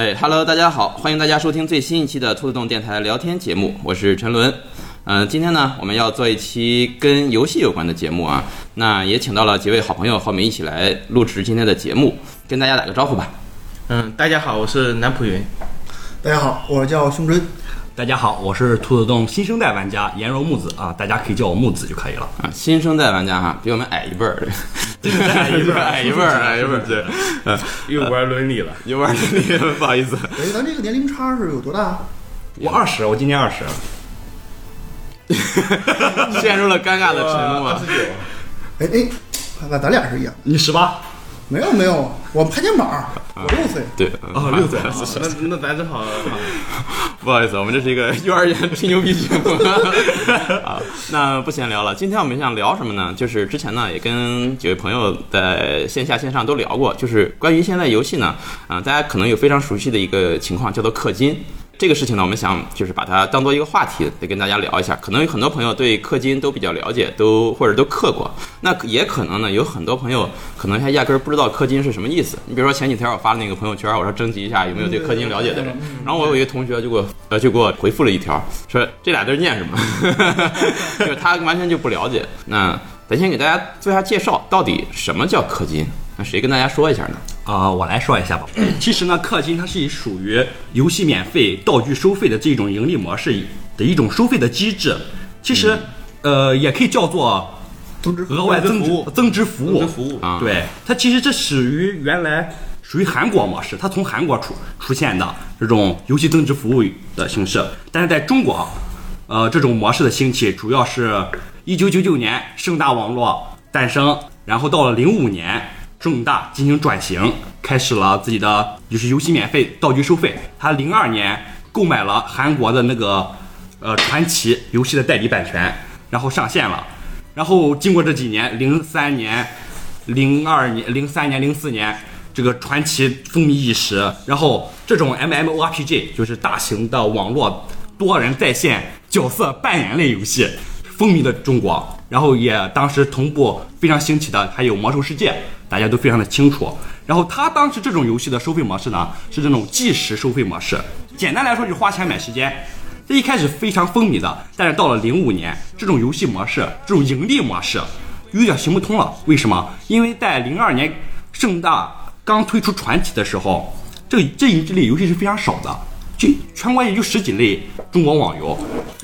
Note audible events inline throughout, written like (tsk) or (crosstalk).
哎，Hello，大家好，欢迎大家收听最新一期的兔子洞电台聊天节目，我是陈伦。嗯、今天呢，我们要做一期跟游戏有关的节目啊，那也请到了几位好朋友和我们一起来录制今天的节目，跟大家打个招呼吧。嗯，大家好，我是南浦云。大家好，我叫胸针。大家好，我是兔子洞新生代玩家颜柔木子啊，大家可以叫我木子就可以了。啊，新生代玩家哈，比我们矮一辈儿，矮一辈儿矮一辈儿，矮一辈儿，对，呃，(laughs) (laughs) 又玩伦理了，有点儿不好意思。哎，咱这个年龄差是有多大？我二十，我今年二十。(laughs) 陷入了尴尬的沉默。哎哎，那咱俩是一样。你十八？没有没有，我拍肩膀，我六岁。对，哦，六岁。那那咱正好，(laughs) 不好意思，我们这是一个 (laughs) 幼儿园吹牛逼节目 (laughs) 啊。那不闲聊了，今天我们想聊什么呢？就是之前呢也跟几位朋友在线下线上都聊过，就是关于现在游戏呢，啊、大家可能有非常熟悉的一个情况叫做氪金。这个事情呢，我们想就是把它当做一个话题，得跟大家聊一下。可能有很多朋友对氪金都比较了解，都或者都氪过。那也可能呢，有很多朋友可能还压根儿不知道氪金是什么意思。你比如说前几天我发了那个朋友圈，我说征集一下有没有对氪金了解的人，然后我有一个同学就给我呃就给我回复了一条，说这俩字儿念什么，(laughs) 就是他完全就不了解。那咱先给大家做一下介绍，到底什么叫氪金？那谁跟大家说一下呢？啊、我来说一下吧。(clears throat) 其实呢，氪金它是属于游戏免费、道具收费的这种盈利模式的一种收费的机制。其实，呃，也可以叫做增值额外增值增值服务。增值服务啊对，它其实这始于原来属于韩国模式，它从韩国出出现的这种游戏增值服务的形式，但是在中国，呃，这种模式的兴起主要是一九九九年盛大网络诞生，然后到了零五年，盛大进行转型，开始了自己的就是游戏免费道具收费。他零二年购买了韩国的那个呃传奇游戏的代理版权，然后上线了。然后经过这几年，零三年、零二年、零三年、零四年，这个传奇风靡一时。然后这种 MMORPG 就是大型的网络多人在线角色扮演类游戏，风靡了中国。然后也当时同步非常兴起的还有魔兽世界，大家都非常的清楚。然后它当时这种游戏的收费模式呢，是这种计时收费模式，简单来说就是花钱买时间。这一开始非常风靡的，但是到了零五年，这种游戏模式，这种盈利模式，有点行不通了。为什么？因为在零二年盛大刚推出传奇的时候，这这一类游戏是非常少的，就全国也就十几类中国网游，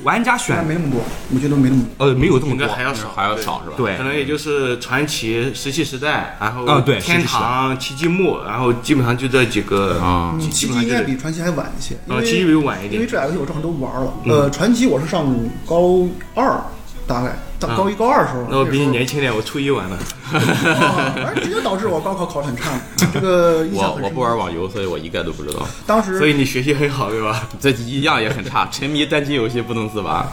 玩家选没那么多，我觉得没那么多。呃没有这么多应该，还要少，还要少是吧？对可能也就是传奇、石器时代，然后啊对天堂、奇迹木，然后基本上就这几个啊基奇迹基本上应该比传奇还晚一些，因为啊奇迹比晚一点因为这俩游戏我正好都玩了。呃，传奇我是上高二，大概到高一高二的时候。那我比你年轻点，我初一玩的。直接导致我高考考得很差。这个印象很我我不玩网游，所以我一概都不知道。当时所以你学习很好，对吧？这一样也很差，沉迷单机游戏不能自拔。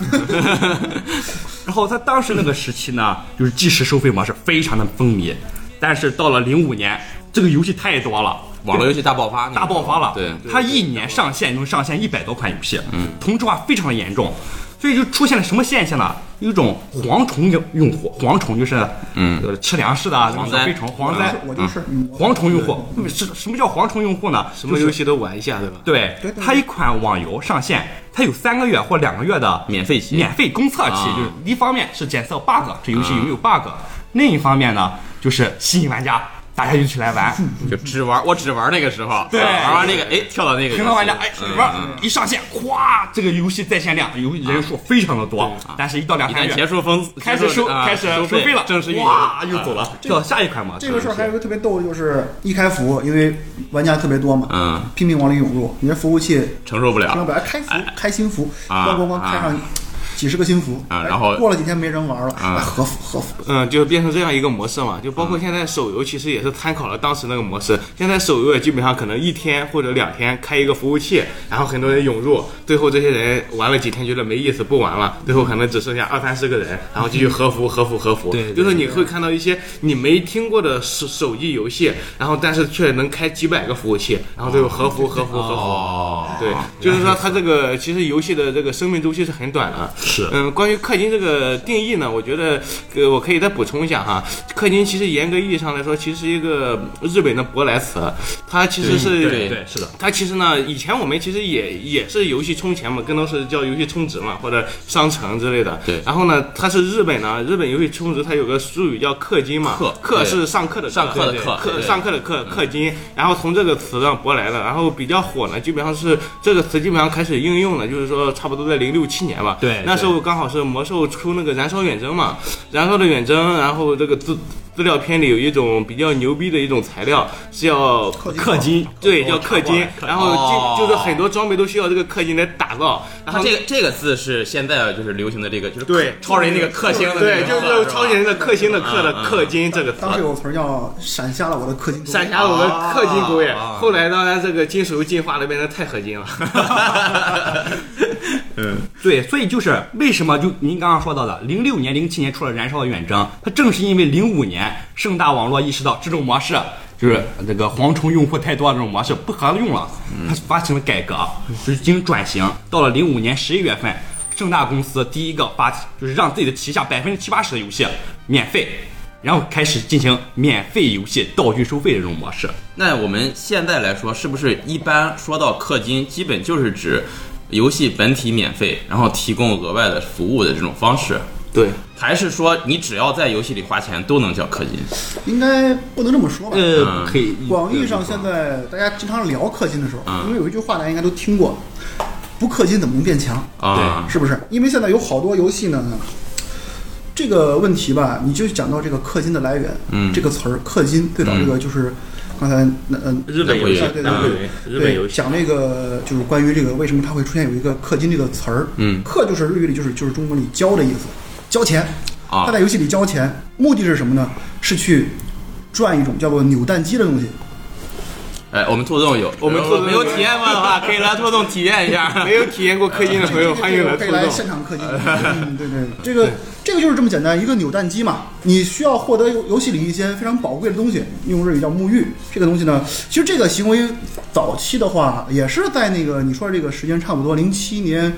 (laughs) 然后他当时那个时期呢，就是计时收费模式非常的风靡，但是到了零五年，这个游戏太多了，网络游戏大爆发，大爆发了。对，它一年上线能上线一百多款游戏，嗯，同质化非常的严重，所以就出现了什么现象呢？有一种蝗虫用用户，蝗虫就是嗯。呃吃粮食的啊，蝗灾。飞虫、蝗灾，我就是嗯。蝗虫用户。什什么叫蝗虫用户呢？什么游戏都玩一下，对吧？对它一款网游上线，它有三个月或两个月的免费期免费公测期，啊。就是一方面是检测 bug，这游戏有没有 bug，另一方面呢就是吸引玩家，大家一起来玩。(laughs) 就只玩，我只玩那个时候，对。玩完那个，哎，跳到那个平常玩家哎嗯玩一上线，咵，这个游戏在线量游人数非常的多，但是一到两一旦三月结束封，开始收啊开始收收费了，正式，哇又走了，到下一款嘛。这个事儿还有一个特别逗的，就是一开服，因为玩家特别多嘛，嗯，拼命往里涌入，你这服务器承受不了。上本来开服开新服，啊咣咣咣开上几十个新服，哎啊然后过了几天没人玩了，啊哎合服合服，嗯，就变成这样一个模式嘛，就包括现在手游其实也是参考了当时那个模式。现在手游也基本上可能一天或者两天开一个服务器，然后很多人涌入，最后这些人玩了几天觉得没意思不玩了，最后可能只剩下二三十个人，然后继续合服合服合服。对对就是你会看到一些你没听过的手手机游戏，然后但是却能开几百个服务器，然后最后合服合服合服。哦，对，就是说它这个其实游戏的这个生命周期是很短的，是嗯，关于氪金这个定义呢，我觉得呃，我可以再补充一下哈。氪金其实严格意义上来说，其实是一个日本的舶来词，它其实是对对是的，它其实呢，以前我们其实也也是游戏充钱嘛，更多是叫游戏充值嘛，或者商城之类的。对然后呢，它是日本呢，日本游戏充值它有个术语叫氪金嘛，氪氪是上课的上课的对课上课的课氪金，然后从这个词上舶来的，然后比较火呢，基本上是这个词基本上开始应用了，就是说差不多在零六七年吧。对那时候刚好是魔兽出那个燃烧远征嘛，燃烧的远征，然后这个资资料片里有一种比较牛逼的一种材料是要氪金对，叫氪金，然后哦就就是很多装备都需要这个氪金来打造，然后它这个这个字是现在就是流行的这个，就是对超人那个氪星的对，就是超人的氪星的氪的氪金这个词。当时有个词儿叫“闪瞎了我的氪金”，闪瞎了我的氪金工业啊，后来当然这个金属又进化了，变成钛合金了。(laughs) (laughs) 对，所以就是为什么就您刚刚说到的，零六年、零七年出了《燃烧的远征》，它正是因为零五年盛大网络意识到这种模式就是这个蝗虫用户太多，这种模式不合用了，它发行了改革，就是进行转型。到了零五年十一月份，盛大公司第一个把就是让自己的旗下百分之七八十的游戏免费，然后开始进行免费游戏道具收费的这种模式。那我们现在来说，是不是一般说到氪金，基本就是指游戏本体免费，然后提供额外的服务的这种方式？对，还是说你只要在游戏里花钱都能叫氪金？应该不能这么说吧？呃，嗯可以，广义上现在大家经常聊氪金的时候，嗯因为有一句话大家应该都听过，不氪金怎么能变强？啊，是不是？因为现在有好多游戏呢，这个问题吧，你就讲到这个氪金的来源，嗯这个词儿氪金，最早这个就是刚才那嗯。日本游戏，对对对对日本游戏，讲那个就是关于这个为什么它会出现有一个氪金这个词儿，嗯氪就是日语里就是就是中文里交的意思，交钱。啊他在游戏里交钱，目的是什么呢？是去赚一种叫做扭蛋机的东西。哎，我们兔洞有，我们兔洞没有体验过的话，(laughs) 可以来兔洞体验一下。没有体验过氪金的朋友，欢迎来可以来。现场氪金。嗯，对对，这个这个就是这么简单，一个扭蛋机嘛，你需要获得游游戏里一些非常宝贵的东西，用日语叫沐浴。这个东西呢，其实这个行为早期的话，也是在那个你说的这个时间差不多零七年。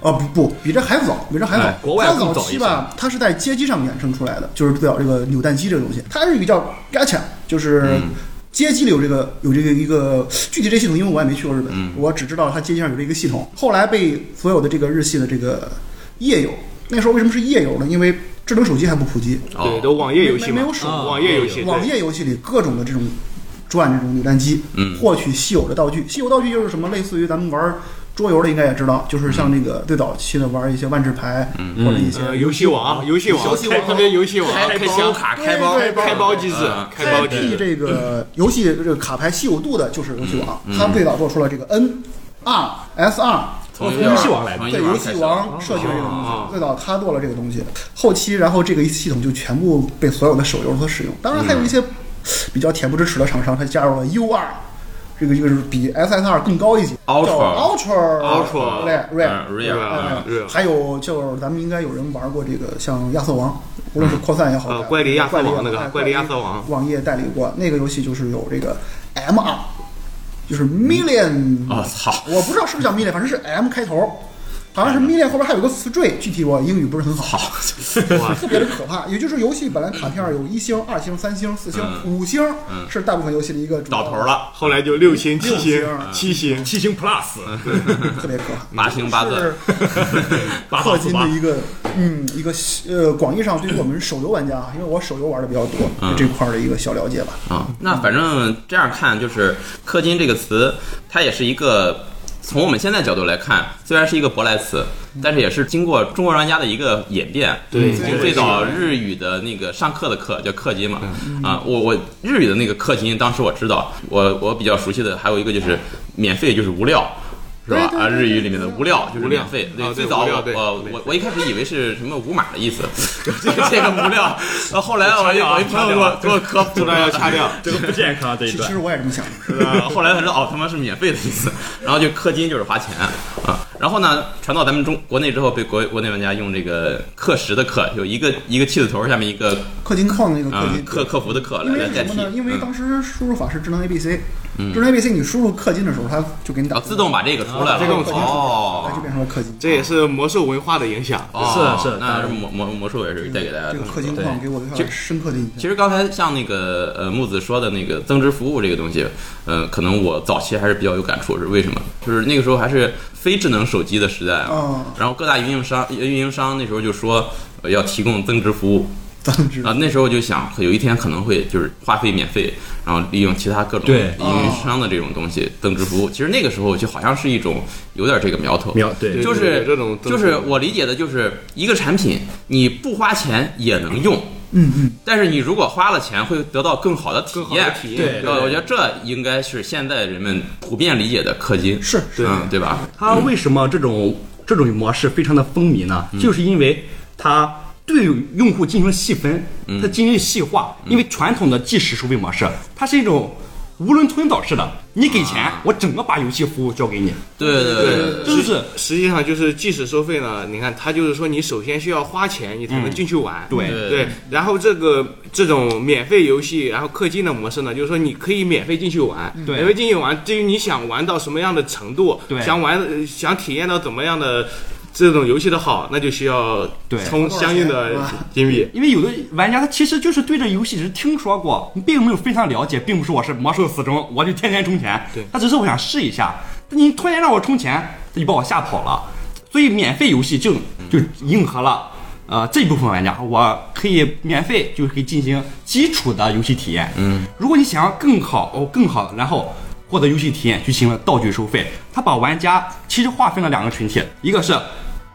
啊不不，比这还早，比这还早。哎国外早一些早期吧，它是在街机上衍生出来的，就是最早这个扭蛋机这个东西，它日语叫 gacha，就是嗯街机里有这个有这个一个具体这系统，因为我也没去过日本，嗯我只知道它街机上有这个系统。后来被所有的这个日系的这个页游，那时候为什么是页游呢？因为智能手机还不普及，对，哦，都网页游戏没没有，手啊网页游戏，网页游戏里各种的这种转这种扭蛋机，嗯获取稀有的道具。稀有道具就是什么？类似于咱们玩桌游的应该也知道，就是像那个最早期的玩一些万智牌、或者一些呃，游戏王，游戏王。游，戏王开特别游戏王，开包开箱卡、开包、对对开包机制嗯，开包这个游戏这个卡牌稀有度的，就是游戏王，嗯他们最早做出了这个 N R S R。从游戏王来的对游戏王设计了这个东哦。西，最早他做了这个东西，后期然后这个系统就全部被所有的手游所使用。当然还有一些比较恬不知耻的厂商，他加入了 U R，这个这个是比 SSR 更高一级 Ultra 叫 Ultra Ultra Rare 嗯 Rare。嗯还有就是咱们应该有人玩过这个像亚瑟王，无论是扩散也好，呃怪力亚瑟王那个哎怪力亚瑟王。网页代理过那个游戏，就是有这个 M R，就是 Million，我操，我不知道是不是叫 Million，反正是 M 开头，好像是 Million 后边还有个词缀，具体我英语不是很好。哇，特别的可怕，也就是游戏本来卡片有一星、二星、三星、四星、五星，是大部分游戏的一个主要到头，了，后来就六星、七星星、七星，七星 Plus，(laughs) 特别可怕。八星八字，是 (laughs) 八八氪金的一个，嗯，一个呃，广义上对于我们手游玩家，因为我手游玩的比较多，这块儿的一个小了解吧。啊，那反正这样看，就是氪金这个词，它也是一个从我们现在角度来看，虽然是一个舶来词，但是也是经过中国玩家的一个演变。对就最早日语的那个上课的课叫氪金嘛，啊，我我日语的那个氪金，当时我知道，我我比较熟悉的还有一个就是免费就是无料。是吧？啊，日语里面的无料就是免费。啊对最早我我我一开始以为是什么无码的意思，这 (laughs) 个这个无料。(laughs) 然后后来我一我一朋友给我给我科普了，要掐掉。(laughs) 这个不健康这一段其其实。我也这么想的。是吧？后来才知道哦，他妈是免费的意思，然后就氪金就是花钱啊。然后呢，传到咱们中国内之后，被国国内玩家用这个氪石的氪，有一个一个气字头下面一个氪金矿那个氪嗯金，客客服的氪因来来代替为什么呢？，因为嗯当时输入法是智能 ABC，智能 ABC 你输入氪金的时候，它就给你打哦自动把这个出来了，自动哦它就变成了氪金。这也是魔兽文化的影响。哦是是那魔魔魔术也是带给大家这个的氪金矿给我留下了深刻的印象。其实刚才像那个呃木子说的那个增值服务这个东西，呃，可能我早期还是比较有感触，是为什么？就是那个时候还是非智能手机的时代啊，哦然后各大运营商运营商那时候就说、呃要提供增值服务啊，那时候就想有一天可能会就是话费免费，然后利用其他各种对运营商的这种东西增值服务。其实那个时候就好像是一种有点这个苗头，苗对就对对是这种就是我理解的就是一个产品你不花钱也能用。嗯嗯，但是你如果花了钱，会得到更好的体验。体验对呃，我觉得这应该是现在人们普遍理解的氪金，是是嗯，对吧？它为什么这种这种模式非常的风靡呢？嗯就是因为它对用户进行了细分，嗯它进行了细化。因为传统的即时收费模式，它是一种囫囵吞枣式的，你给钱，我整个把游戏服务交给你。对对对就是实际上就是即时收费呢，你看它就是说你首先需要花钱，你才能进去玩。对对对，然后这个这种免费游戏，然后氪金的模式呢，就是说你可以免费进去玩，对免费进去玩，至于你想玩到什么样的程度，对想玩呃想体验到怎么样的这种游戏的好，那就需要对充相应的金币。因为有的玩家他其实就是对这游戏只是听说过，并没有非常了解，并不是我是魔兽死忠，我就天天充钱。对他只是我想试一下。你突然让我充钱，他就把我吓跑了。所以免费游戏就就迎合了呃这一部分玩家，我可以免费就可以进行基础的游戏体验。嗯，如果你想要更好哦更好，然后获得游戏体验，就进行了道具收费。他把玩家其实划分了两个群体，一个是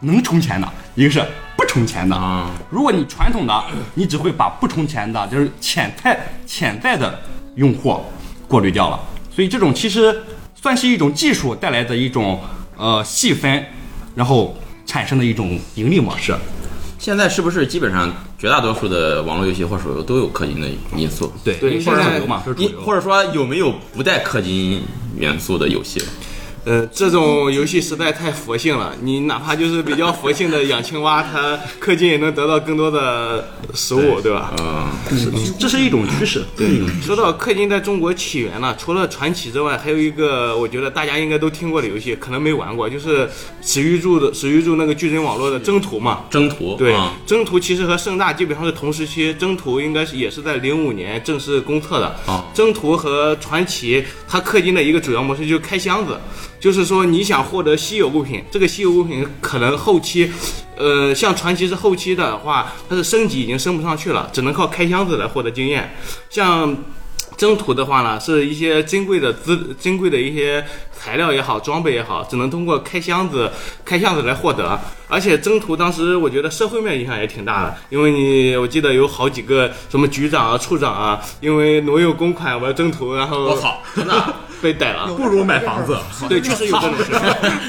能充钱的，一个是不充钱的。啊，如果你传统的，你只会把不充钱的，就是潜在潜在的用户过滤掉了。所以这种其实算是一种技术带来的一种呃细分，然后产生的一种盈利模式。现在是不是基本上绝大多数的网络游戏或手游都有氪金的因素？对对因为这是现在嘛。或者说有没有不带氪金元素的游戏？呃，这种游戏实在太佛性了，你哪怕就是比较佛性的养青蛙，它氪金也能得到更多的食物，对吧？嗯，这是一种趋势。对，说到氪金在中国起源呢，除了传奇之外，还有一个我觉得大家应该都听过的游戏，可能没玩过，就是史玉柱的史玉柱那个矩阵网络的征途嘛。征途对啊，征途其实和盛大基本上是同时期，征途应该是也是在零五年正式公测的。哦征途和传奇，它氪金的一个主要模式就是开箱子，就是说你想获得稀有物品，这个稀有物品可能后期，呃，像传奇是后期的话，它的升级已经升不上去了，只能靠开箱子来获得经验。像征途的话呢，是一些珍贵的资、珍贵的一些材料也好，装备也好，只能通过开箱子、开箱子来获得。而且征途当时我觉得社会面影响也挺大的，因为你我记得有好几个什么局长啊、处长啊，因为挪用公款玩征途，然后我操，(laughs) 真的被逮了。不如买房子。对，确实有这种事，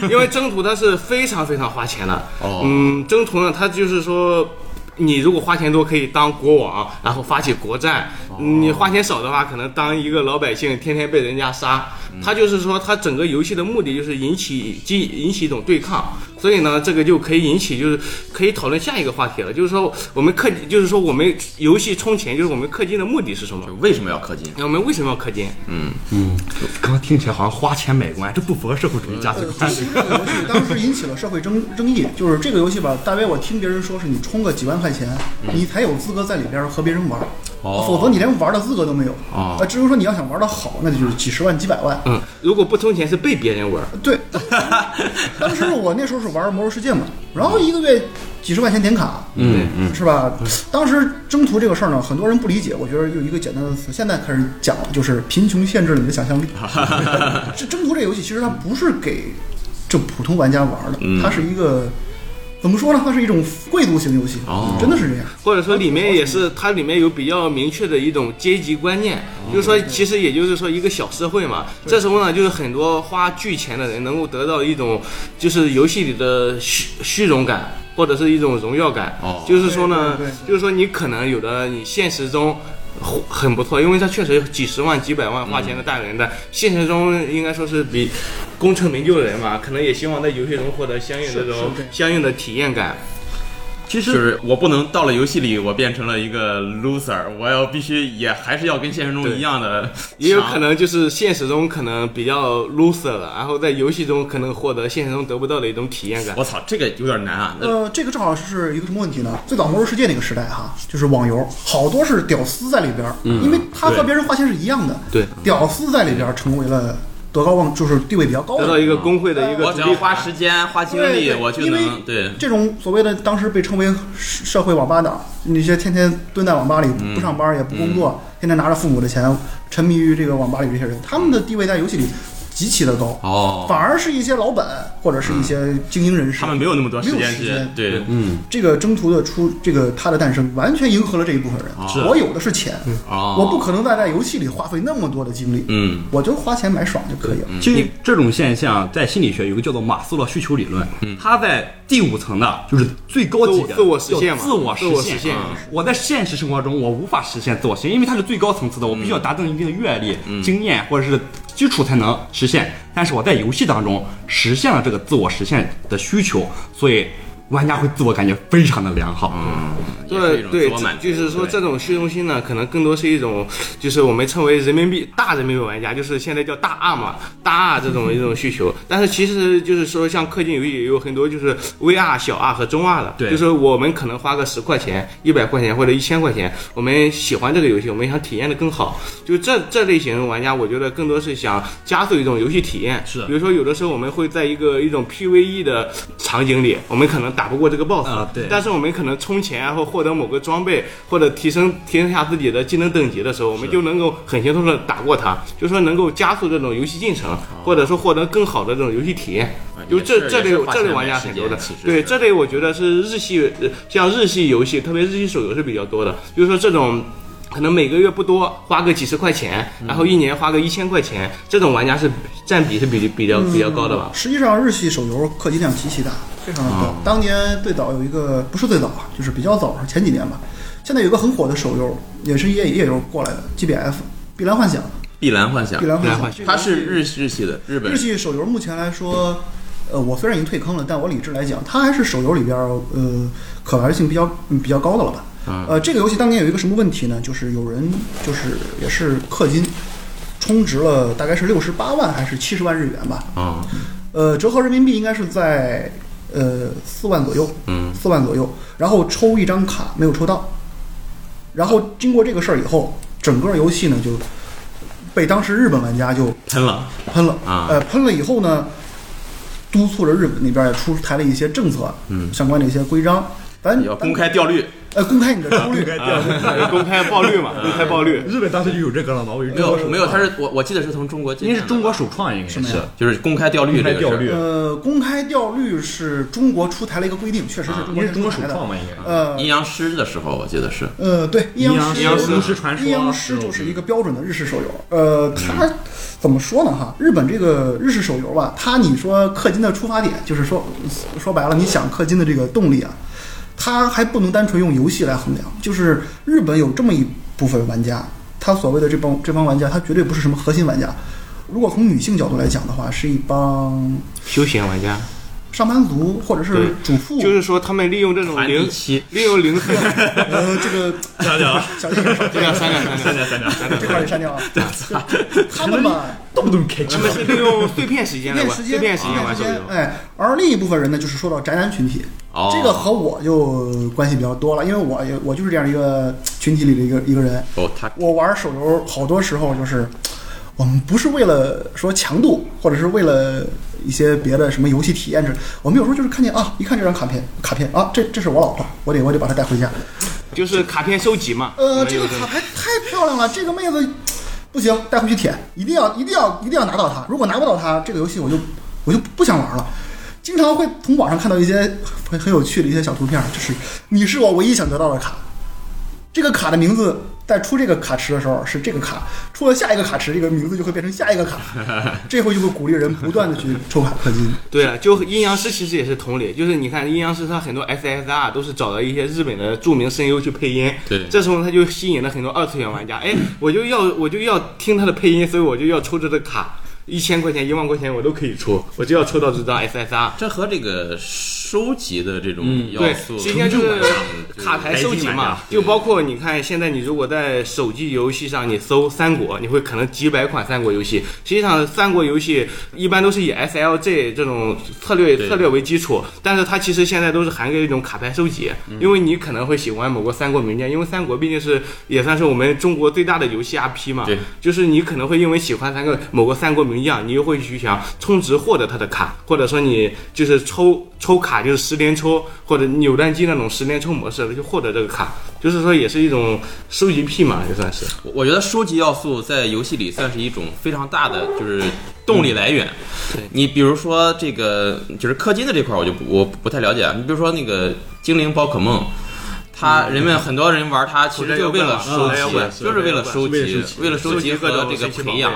因为征途它是非常非常花钱的。哦嗯，征途呢，它就是说。你如果花钱多，可以当国王，然后发起国战。你花钱少的话，可能当一个老百姓，天天被人家杀。他就是说，他整个游戏的目的就是引起激引起一种对抗。所以呢，这个就可以引起，就是可以讨论下一个话题了，就是说我们氪，就是说我们游戏充钱，就是我们氪金的目的是什么？为什么要氪金？那我们为什么要氪金？嗯嗯刚听起来好像花钱买官，(laughs) 这不符合社会主义价值观。这个游戏当时引起了社会争争议，就是这个游戏吧，大约我听别人说是你充个几万块钱，你才有资格在里边和别人玩，哦否则你连玩的资格都没有。哦啊，至于说你要想玩的好，那就是几十万、几百万。嗯，如果不充钱是被别人玩。对，当时我那时候是玩《魔兽世界》嘛，然后一个月几十块钱点卡，嗯嗯，是吧？当时征途这个事儿呢，很多人不理解。我觉得有一个简单的词，现在开始讲了，就是贫穷限制了你的想象力。(laughs) 这征途这游戏其实它不是给这普通玩家玩的，嗯它是一个怎么说呢？它是一种贵族型游戏，哦真的是这样。或者说里面也是它里面有比较明确的一种阶级观念，就是说其实也就是说一个小社会嘛。这时候呢，就是很多花巨钱的人能够得到一种就是游戏里的虚虚荣感。或者是一种荣耀感，哦就是说呢对对对，就是说你可能有的你现实中很不错，因为他确实几十万、几百万花钱的大人的，现实中应该说是比功成名就的人嘛，可能也希望在游戏中获得相应的这种相应的体验感。其实就是我不能到了游戏里，我变成了一个 loser，我要必须也还是要跟现实中一样的，也有可。能就是现实中可能比较 loser 了，然后在游戏中可能获得现实中得不到的一种体验感。我操，这个有点难啊！呃，这个正好是一个什么问题呢？最早魔兽世界那个时代哈，就是网游，好多是屌丝在里边儿，因为他和别人花钱是一样的，对，屌丝在里边成为了德高望，就是地位比较高的。得到一个工会的一个我只要花时间、花精力，我就因为能对。这种所谓的当时被称为社社会网吧党，那些天天蹲在网吧里不上班也不工作，天天拿着父母的钱沉迷于这个网吧里这些人，他们的地位在游戏里极其的高，哦，反而是一些老板或者是一些精英人士，他们没有那么多时没有间时间，对，嗯，这个征途的出，这个它的诞生，完全迎合了这一部分人。是。我有的是钱，哦，我不可能再在游戏里花费那么多的精力，嗯，我就花钱买爽就可以了。其实这种现象在心理学有个叫做马斯洛需求理论，它在第五层的，就是最高级别的自我自我实现嘛。自我。实现。嗯我在现实生活中我无法实现自我。实现，因为它是最高层次的，我必须要达到一定的阅历、经验或者是基础才能实现。但是我在游戏当中实现了这个自我实现的需求，所以玩家会自我感觉非常的良好。也是一种对对就是说这种虚荣心呢，可能更多是一种，就是我们称为人民币大人民币玩家，就是现在叫大 R 嘛，大 R 这种一种需求。(laughs) 但是其实就是说，像氪金游戏也有很多就是 VR 小 R 和中 R 的，对就是我们可能花个十块钱、一百块钱或者一千块钱，我们喜欢这个游戏，我们想体验的更好。就这这类型玩家，我觉得更多是想加速一种游戏体验。是比如说有的时候我们会在一个一种 PVE 的场景里，我们可能打不过这个 BOSS，、啊对但是我们可能充钱啊或获得某个装备，或者提升提升一下自己的技能等级的时候，我们就能够很轻松的打过它，就说能够加速这种游戏进程，或者说获得更好的这种游戏体验。就这这类这类玩家很多的对这类我觉得是日系，呃像日系游戏，特别日系手游是比较多的，就是说这种。可能每个月不多，花个几十块钱，然后一年花个一千块钱，这种玩家是占比是比比较比较高的吧？实际上，日系手游氪金量极其大，非常的高。当年最早有一个，不是最早啊，就是比较早，前几年吧。现在有一个很火的手游，也是页页游过来的，GBF《碧蓝幻想》。碧蓝幻想碧，蓝幻想碧蓝幻，想它是日日系的日本日系手游目前来说，呃，我虽然已经退坑了，但我理智来讲，它还是手游里边儿呃可玩性比较嗯比较高的了吧。呃，这个游戏当年有一个什么问题呢？就是有人就是也是氪金，充值了大概是六十八万还是七十万日元吧。啊，呃，折合人民币应该是在呃四万左右，嗯，四万左右。然后抽一张卡没有抽到，然后经过这个事儿以后，整个游戏呢就被当时日本玩家就喷了。喷了。啊。呃，喷了以后呢，督促着日本那边也出台了一些政策，嗯。相关的一些规章，咱要公开掉率，呃公开你的出率，啊公开爆率嘛，公开爆率。日本当时就有这个了嘛，我没有没有，他是我我记得是从中国进的，应该是中国首创，应该是就是公开调率这个事呃，公开调率是中国出台了一个规定，确实是中国中国。首创嘛，应该。呃阴阳师的时候，我记得是呃，对，阴阳师，阴阳师传说阴阳师就是一个标准的日式手游。呃，它怎么说呢？哈，日本这个日式手游吧，它你说氪金的出发点，就是说说白了，你想氪金的这个动力啊，它还不能单纯用游戏来衡量。就是日本有这么一部分玩家，他所谓的这帮这帮玩家，他绝对不是什么核心玩家。如果从女性角度来讲的话，是一帮休闲玩家，上班族或者是主妇，就是说他们利用这种零期利用零碎，呃，这个删掉小心点，这样删掉删掉。删掉，这块儿得删掉啊。他们吧，动不动开他们是利用碎片时间来玩，碎片时间，碎片时间哎，而另一部分人呢，就是说到宅男群体，哦这个和我就关系比较多了，因为我也我就是这样一个群体里的一个一个人。哦，他我玩手游好多时候就是，我们不是为了说强度，或者是为了一些别的什么游戏体验之类，我们有时候就是看见啊，一看这张卡片，卡片啊，这这是我老婆，我得我得把她带回家。就是卡片收集嘛。呃，这个卡牌太漂亮了，这个妹子不行，带回去舔，一定要一定要一定要拿到它。如果拿不到它，这个游戏我就我就不想玩了。经常会从网上看到一些很很有趣的一些小图片，就是你是我唯一想得到的卡，这个卡的名字在出这个卡池的时候是这个卡，出了下一个卡池，这个名字就会变成下一个卡，(laughs) 这回就会鼓励人不断的去抽卡氪金。对了，就阴阳师其实也是同理，就是你看阴阳师他很多 SSR 都是找了一些日本的著名声优去配音，对。这时候他就吸引了很多二次元玩家，哎，我就要我就要听他的配音，所以我就要抽这个卡，一千块钱、一万块钱我都可以出，我就要抽到这张 SSR。这和这个收集的这种要对，素，实际上就是卡牌收集嘛就包括你看，现在你如果在手机游戏上你搜三国，你会可能几百款三国游戏。实际上，三国游戏一般都是以 SLG 这种策略策略为基础，但是它其实现在都是涵盖一种卡牌收集，因为你可能会喜欢某个三国名将，因为三国毕竟是也算是我们中国最大的游戏 IP 嘛，对，就是你可能会因为喜欢三个某个三国名将，你又会去想充值获得他的卡，或者说你就是抽抽卡就是十连抽或者扭蛋机那种十连抽模式就获得这个卡，就是说也是一种收集癖嘛，也算是。我我觉得收集要素在游戏里算是一种非常大的就是动力来源。对你比如说这个就是氪金的这块，我就不我不太了解。你比如说那个精灵宝可梦。它人们很多人玩它，其实就为了收集就是为了收集为了收集，和这个培养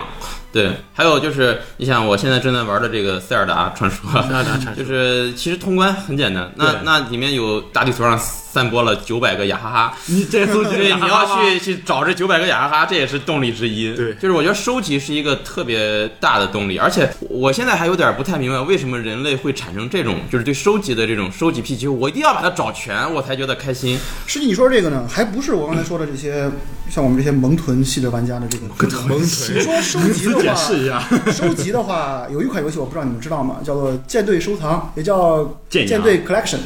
贝。对，还有就是，你想我现在正在玩的这个塞尔达传说，塞尔达传说就是其实通关很简单，那那里面有大地图上散播了九百个雅哈哈，(laughs) 你这搜集，你要去去找这九百个雅哈哈，这也是动力之一。对就是我觉得收集是一个特别大的动力，而且我现在还有点不太明白，为什么人类会产生这种就是对收集的这种收集癖，就是我一定要把它找全，我才觉得开心。实际你说这个呢，还不是我刚才说的这些像我们这些萌豚系的玩家的这个 (laughs) 萌你说收集的 (laughs) 解，释一下，收集的话，有一款游戏我不知道你们知道吗？叫做舰队收藏，也叫舰队 Collection。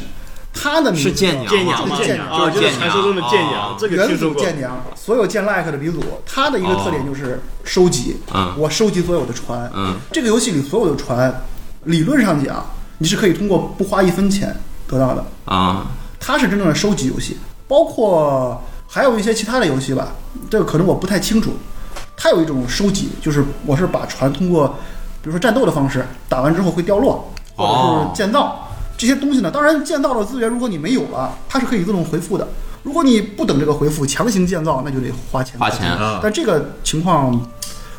它的名字是舰娘舰娘吗嘛是舰娘啊，就是传说中的舰哦娘，这个元听说过。祖舰娘，所有舰 like 的鼻祖，它的一个特点就是收集。嗯我收集所有的船。嗯，这个游戏里所有的船，理论上讲，你是可以通过不花一分钱得到的。啊，它是真正的收集游戏，包括还有一些其他的游戏吧，这个可能我不太清楚。它有一种收集，就是我是把船通过，比如说战斗的方式，打完之后会掉落，或者哦是建造、这些东西呢。当然，建造的资源如果你没有了，它是可以自动回复的。如果你不等这个回复，强行建造，那就得花钱。花钱啊但这个情况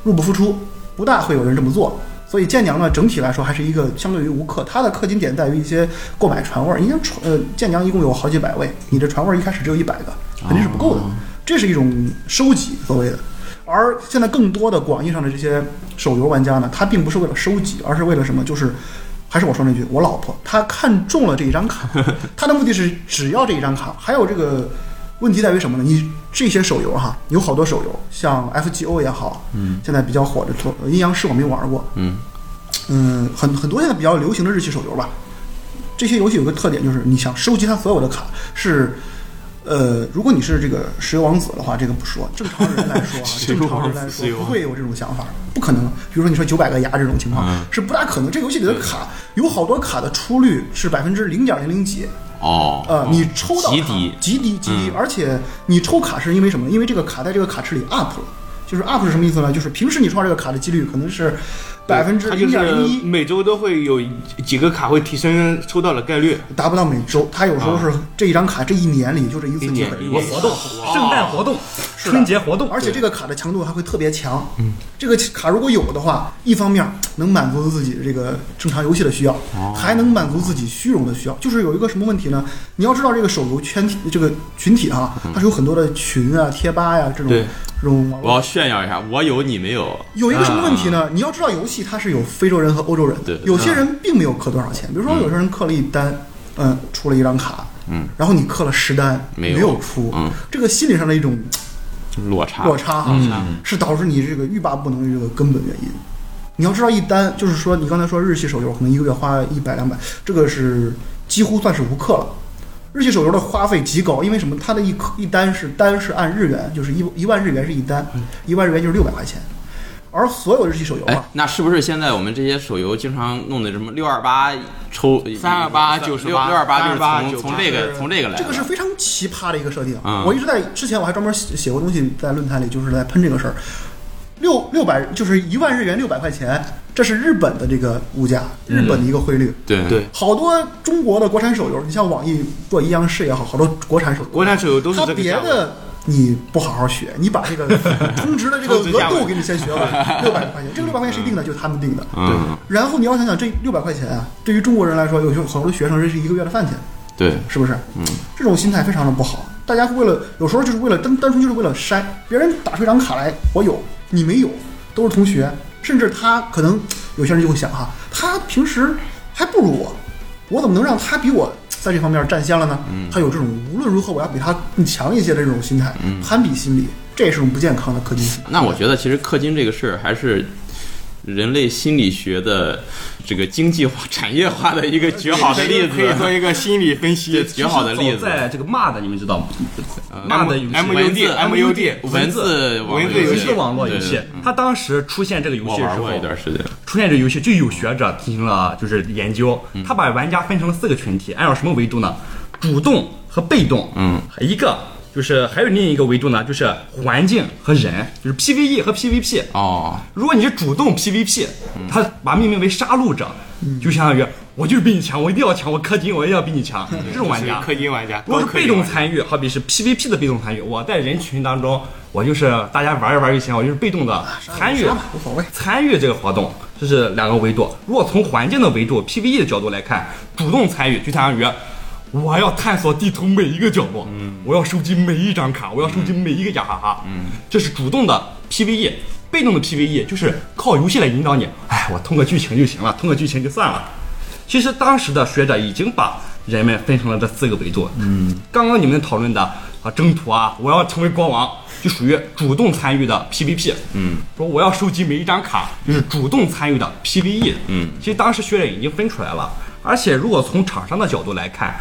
入不敷出，不大会有人这么做。所以舰娘呢，整体来说还是一个相对于无氪，它的氪金点在于一些购买船位儿。你想船呃，舰娘一共有好几百位，你的船位儿一开始只有一百个，肯定是不够的。这是一种收集所谓的。而现在更多的广义上的这些手游玩家呢，他并不是为了收集，而是为了什么？就是还是我说那句，我老婆她看中了这一张卡，她的目的是只要这一张卡。还有这个问题在于什么呢？你这些手游哈，有好多手游，像 FGO 也好，嗯，现在比较火的呃阴阳师我没玩过，嗯嗯，很很多现在比较流行的日系手游吧，这些游戏有个特点就是你想收集它所有的卡是。呃，如果你是这个石油王子的话，这个不说。正常人来说啊，(laughs) 正常人来说不会有这种想法，不可能。比如说你说九百个牙这种情况、嗯是不大可能。这个游戏里的卡有好多卡的出率是百分之零点零零几，哦，呃，你抽到极低极低极低，嗯而且你抽卡是因为什么？因为这个卡在这个卡池里 up 了，就是 up 是什么意思呢？就是平时你抽到这个卡的几率可能是百分之零点零一，每周都会有几个卡会提升抽到的概率。达不到每周，它有时候是这一张卡这一年里就这一次一机会。有活动，圣诞活动，春节活动，而且这个卡的强度还会特别强。嗯，这个卡如果有的话，一方面能满足自己这个正常游戏的需要，还能满足自己虚荣的需要。就是有一个什么问题呢？你要知道这个手游圈体这个群体啊、它是有很多的群啊、贴吧呀、这种这种。我要炫耀一下，我有你没有。有一个什么问题呢？你要知道游戏它是有非洲人和欧洲人有些人并没有氪多少钱，比如说有些人氪了一单，嗯，出了一张卡，嗯，然后你氪了十单没有有出，嗯，这个心理上的一种 (tsk) 落差，落差哈，是导致你这个欲罢不能的这个根本原因。你要知道，一单就是说，你刚才说日系手游可能一个月花一百两百，这个是几乎算是无氪了。日系手游的花费极高，因为什么？它的一颗一单是单是按日元，就是一一万日元是一单，一万日元就是六百块钱。而所有日系手游哎啊，，那是不是现在我们这些手游经常弄的什么六二八抽328六98六二八就是328从从这个从这个来，这个是非常奇葩的一个设定。嗯我一直在之前我还专门写写过东西在论坛里，就是在喷这个事儿。六六百就是一万日元六百块钱，这是日本的这个物价，日本的一个汇率。对对，好多中国的国产手游，你像网易做阴阳师也好，好多国产手游，国产手游都是它这个价位。别的你不好好学，你把这个 (laughs) 充值的这个额度给你先学了，(laughs) 六百块钱，这个六百块钱谁定的？就是他们定的。嗯，然后你要想想，这六百块钱啊，对于中国人来说，有些很多学生这是一个月的饭钱，对，是不是？嗯，这种心态非常的不好。大家为了有时候就是为了单单纯就是为了筛，别人打出一张卡来，我有你没有，都是同学，甚至他可能有些人就会想哈，他平时还不如我，我怎么能让他比我在这方面占先了呢？他有这种无论如何我要比他更强一些的这种心态，攀比心理，这也是种不健康的氪金。那我觉得其实氪金这个事儿还是人类心理学的这个经济化、产业化的一个绝好的例子，可以做一个心理分析。绝好的例子。早在这个骂的你们知道吗？MUD 游戏 M 文字 MUD 文字文字游戏网络游戏对对，它当时出现这个游戏的时候我玩过一，段时间。出现这个游戏就有学者进行了就是研究，嗯他把玩家分成了四个群体，按照什么维度呢？主动和被动，嗯，一个就是还有另一个维度呢，就是环境和人，就是 PVE 和 PVP。哦，如果你是主动 PVP，他把命名为杀戮者，就相当于我就是比你强，我一定要强，我氪金我一定要比你强，这种玩家。氪金玩家，如果是被动参与，好比是 PVP 的被动参与，我在人群当中，我就是大家玩一玩就行，我就是被动的参与。无所谓。参与这个活动，这是两个维度。如果从环境的维度 PVE 的角度来看，主动参与就相当于我要探索地图每一个角落，嗯我要收集每一张卡，我要收集每一个雅哈哈，嗯这是主动的 PVE。被动的 PVE 就是靠游戏来引导你，哎，我通过剧情就行了，通过剧情就算了。其实当时的学者已经把人们分成了这四个维度。嗯，刚刚你们讨论的啊征途啊，我要成为国王，就属于主动参与的 PVP。嗯，说我要收集每一张卡，就是主动参与的 PVE。嗯，其实当时学者已经分出来了，而且如果从厂商的角度来看，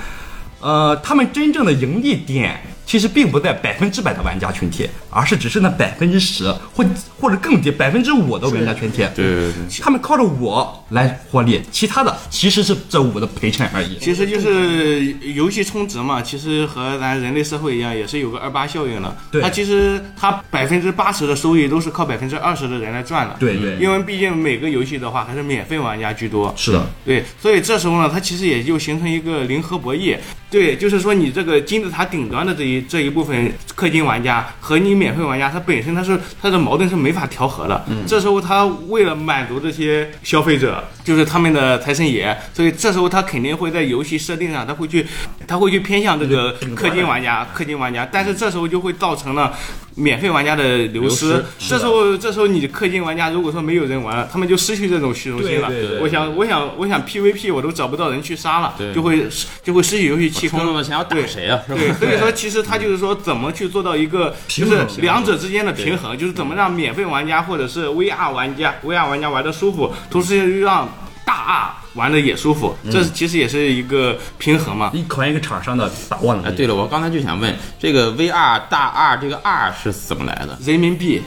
呃，他们真正的盈利点其实并不在百分之百的玩家群体，而是只是那百分之十或或者更低百分之五的玩家群体。对对对，他们靠着我来获利，其他的其实是这五的陪衬而已。其实就是游戏充值嘛，其实和咱人类社会一样，也是有个二八效应的。对它其实它百分之八十的收益都是靠百分之二十的人来赚的。对对因为毕竟每个游戏的话还是免费玩家居多。是的，对，所以这时候呢，它其实也就形成一个零和博弈。对，就是说你这个金字塔顶端的这一这一部分氪金玩家和你免费玩家，它本身它是它的矛盾是没法调和的。嗯，这时候他为了满足这些消费者，就是他们的财神爷，所以这时候他肯定会在游戏设定上，他会去他会去偏向这个氪金玩家，氪金玩家，但是这时候就会造成了。免费玩家的流失，这时候这时候你氪金玩家如果说没有人玩了，他们就失去这种虚荣心了。对对对我想我想我想 PVP 我都找不到人去杀了，就会就会失去游戏气氛。么钱要打谁啊？是吧？对，所以说其实他就是说怎么去做到一个就是两者之间的平衡，就是怎么让免费玩家或者是 VR 玩家 VR 玩家玩的舒服，同时又让大 R 玩的也舒服，这其实也是一个平衡嘛。你考验一个厂商的把握能哎，力。对了，我刚才就想问，这个 VR 大 R 这个 R 是怎么来的？人民币，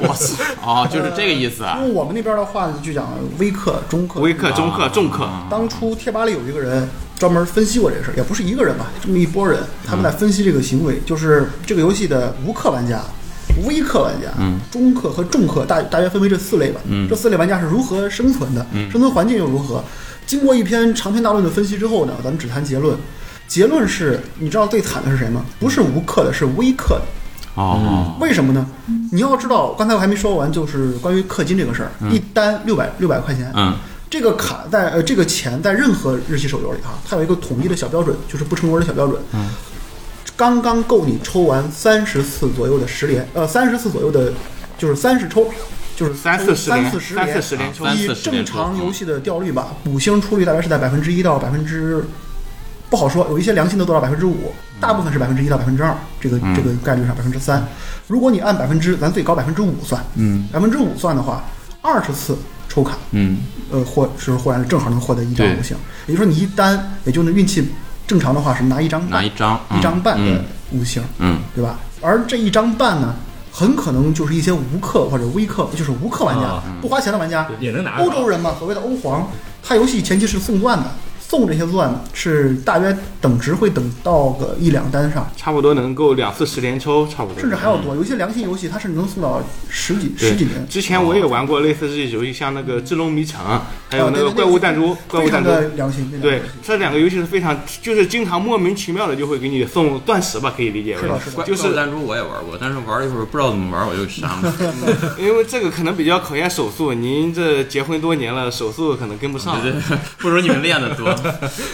我操！哦，(laughs) 就是这个意思啊。用我们那边的话就讲微氪、中氪。微氪、中氪、重氪，当初贴吧里有一个人专门分析过这个事儿，也不是一个人吧，这么一拨人，他们在分析这个行为，就是这个游戏的无氪玩家、微氪玩家、中氪和重氪，大大约分为这四类吧。这四类玩家是如何生存的，生存环境又如何？经过一篇长篇大论的分析之后呢，咱们只谈结论。结论是，你知道最惨的是谁吗？不是无氪的，是微氪的。哦，为什么呢？你要知道，刚才我还没说完，就是关于氪金这个事儿，一单六百六百块钱，嗯，这个卡在呃这个钱在任何日系手游里哈，它有一个统一的小标准，就是不成文的小标准，嗯，刚刚够你抽完三十次左右的十连，呃三十次左右的，就是三十抽。就是三抽四十连三四十三四十连抽三以正常游戏的掉率吧，五星出率大概是在百分之一到百分之，不好说，有一些良心的做到百分之五，大部分是百分之一到百分之二，这个这个概率上百分之三。如果你按百分之，咱最高百分之五算，嗯，百分之五算的话，二十次抽卡，嗯，呃，获是忽然正好能获得一张五星，也就是说你一单也就能运气正常的话是拿一张半拿一张一张半的嗯。五星，嗯，对吧？而这一张半呢，很可能就是一些无氪或者微氪，就是无氪玩家啊，不花钱的玩家，也能拿欧洲人嘛，所谓的欧皇，他游戏前期是送钻的，送这些钻是大约等值会等到个一两单上，差不多能够两次十连抽，差不多。甚至还要多。有一些良心游戏它甚至能送到十几十几年，之前我也玩过类似这些游戏，像那个《智龙迷城》，还有那个怪物弹珠，怪物弹珠。的良心。对，这两个游戏是非常，就是经常莫名其妙的就会给你送钻石吧，可以理解为就是怪弹珠我也玩过，但是玩一会儿不知道怎么玩，我就删了。(laughs) 因为这个可能比较考验手速，您这结婚多年了，手速可能跟不上。(laughs) 不如你们练的多。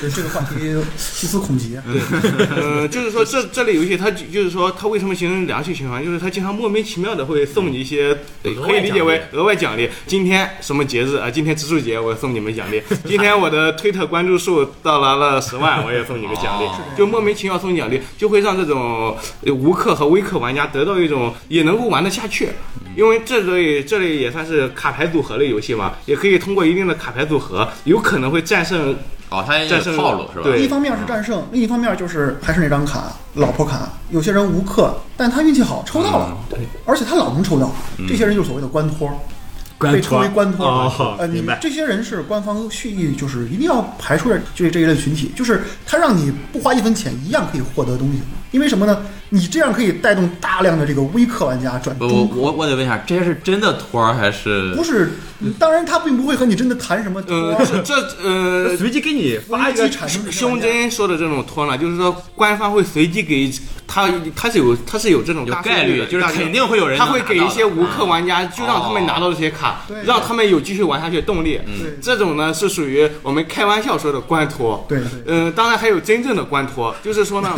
对这个话题细思恐极。呃，就是说这这类游戏，它就是说它为什么形成良性循环？就是它经常莫名其妙的会送你一些，可以理解为额外奖励。今天什么节日啊？今天植树节，我送你们奖励。今天我的推特关注数到达了十万，我也送你个奖励哦。就莫名其妙送奖励，就会让这种呃无氪和微氪玩家得到一种也能够玩得下去。因为这类这里也算是卡牌组合类游戏嘛，也可以通过一定的卡牌组合，有可能会战胜哦，它也有战胜套路是吧？对一方面是战胜，另一方面就是还是那张卡，老婆卡。有些人无氪，但他运气好抽到了，而且他老能抽到，这些人就是所谓的官托。被称为官托。啊呃，你们。这些人是官方蓄意，就是一定要排除这，这一类群体，就是他让你不花一分钱一样可以获得东西。因为什么呢？你这样可以带动大量的这个微氪玩家转不，我。我我得问一下，这些是真的托儿还是不？是，当然他并不会和你真的谈什么托呃，这这呃，(laughs) 随机给你发一个胸针说的这种托呢，就是说官方会随机给他，他是有他是有这种有大概率就是肯定会有人他会给一些无氪玩家，就让他们拿到这些卡对，让他们有继续玩下去的动力。对这种呢是属于我们开玩笑说的官托。对对嗯、当然还有真正的官托，就是说呢，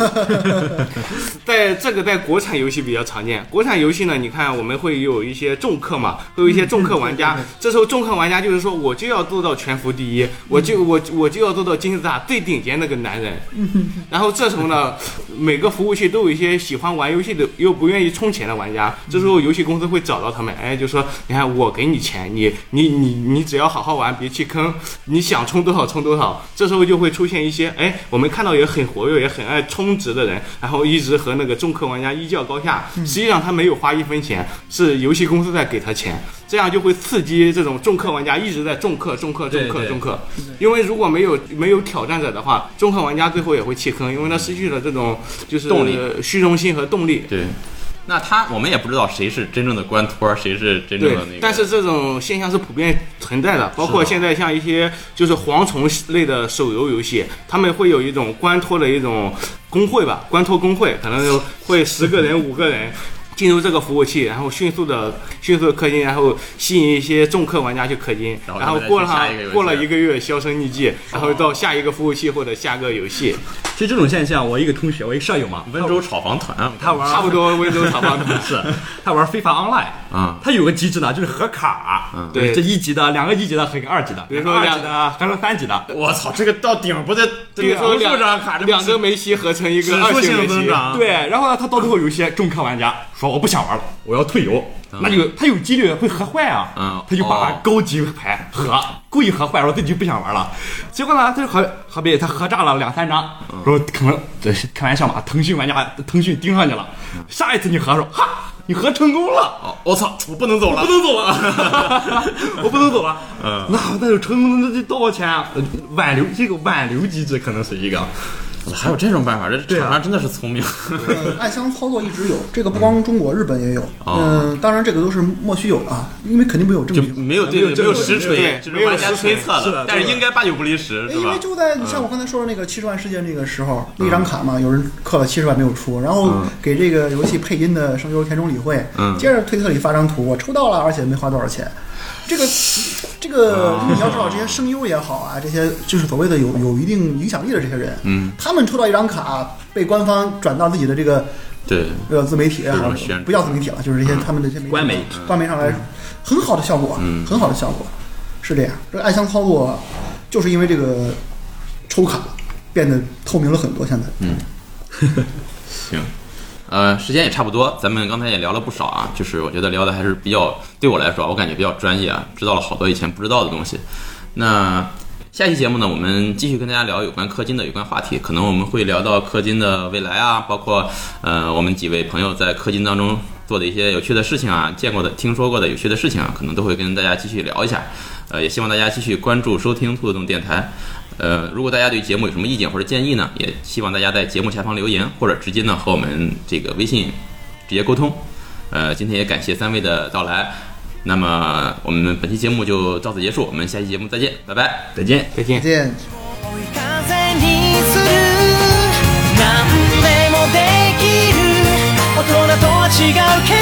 (laughs) 在这个在国产游戏比较常见。国产游戏呢，你看我们会有一些重氪嘛，会有一些重氪玩家。(laughs) 这时候重氪玩家就是说，我就要做到全服第一，我就我我就要做到金字塔最顶尖那个男人。(laughs) 然后这时候呢，每个服务器都有一些喜欢玩游戏的又不愿意充钱的玩家。这时候游戏公司会找到他们，哎，就说你看我给你钱，你你你你只要好好玩，别弃坑，你想充多少充多少。这时候就会出现一些哎，我们看到也很活跃也很爱充值的人，然后一直和那个重氪玩家一较高下。实际上他没有花一分钱，是游戏公司在给他钱。这样就会刺激这种重氪玩家一直在重氪、重氪、重氪、重氪。因为如果没有没有挑战者的话，重氪玩家最后也会弃坑，因为他失去了这种就是动力、虚荣心和动力。对。那他我们也不知道谁是真正的官托，谁是真正的那个。，但是这种现象是普遍存在的，包括现在像一些就是蝗虫类的手游游戏，他们会有一种官托的一种工会吧，官托工会，可能就会十个人、五个人。进入这个服务器，然后迅速的、迅速的氪金，然后吸引一些重氪玩家去氪金，然后过了过了一个月销声匿迹，然后到下一个服务器或者下个游戏，其实这种现象，我一个同学，我一个舍友嘛，(laughs) 温州炒房团啊，他玩差不多温州炒房团。(laughs) 是，(laughs) 他玩非法 online，嗯。他有个机制呢，就是合卡，嗯。对这一级的、两个一级的和一个二级的，比如说两两个二级的还有三级的，我操，这个到顶不得，比如说这个数张两卡，这两个梅西合成一个二数性星梅西，增长，对，然后呢，他到最后有一些重氪玩家说我不想玩了，我要退游，那就他有几率会合坏啊，嗯他就把哦高级牌合，故意合坏，说自己就不想玩了，结果呢，他就合合被他合炸了两三张，说可能这开玩笑嘛，腾讯玩家腾讯盯上你了，下一次你合说哈，你合成功了。哦，我操，我不能走了，不能走了，(laughs) 我不能走了。嗯，那那就成功，那就多少钱啊？呃挽留这个挽留机制可能是一个，还有这种办法，这厂商真的是聪明。呃，暗箱操作一直有，这个不光中国，日本也有。哦嗯，当然这个都是莫须有的啊，因为肯定没有证据。没有对没有没有实锤对，就是玩家推测是的但是应该八九不离十，因为？就在你像我刚才说的那个七十万事件那个时候，那张卡嘛，有人氪了七十万没有出，然后给这个游戏配音的声优田中理惠，嗯接着推特里发张图，我抽到了，而且没花多少钱。这个这个你要知道，这些声优也好啊，这些就是所谓的有有一定影响力的这些人，嗯，他们抽到一张卡，被官方转到自己的这个对，呃自媒体也好这种宣传，不叫自媒体了，就是这些他们的这些媒体。官媒。官媒上来，很好的效果，嗯。很好的效果，是这样。这个暗箱操作就是因为这个抽卡变得透明了很多，现在。嗯。(laughs) 行，呃，时间也差不多，咱们刚才也聊了不少啊，就是我觉得聊的还是比较，对我来说，我感觉比较专业啊，知道了好多以前不知道的东西。那下期节目呢，我们继续跟大家聊有关氪金的有关话题，可能我们会聊到氪金的未来啊，包括呃我们几位朋友在氪金当中做的一些有趣的事情啊，见过的、听说过的有趣的事情啊，可能都会跟大家继续聊一下。呃，也希望大家继续关注收听兔子洞电台。呃，如果大家对节目有什么意见或者建议呢，也希望大家在节目下方留言，或者直接呢和我们这个微信直接沟通。呃，今天也感谢三位的到来，那么我们本期节目就到此结束，我们下期节目再见，拜拜。再见。再见再。见。追い風にする何でもできる大人とは違うけ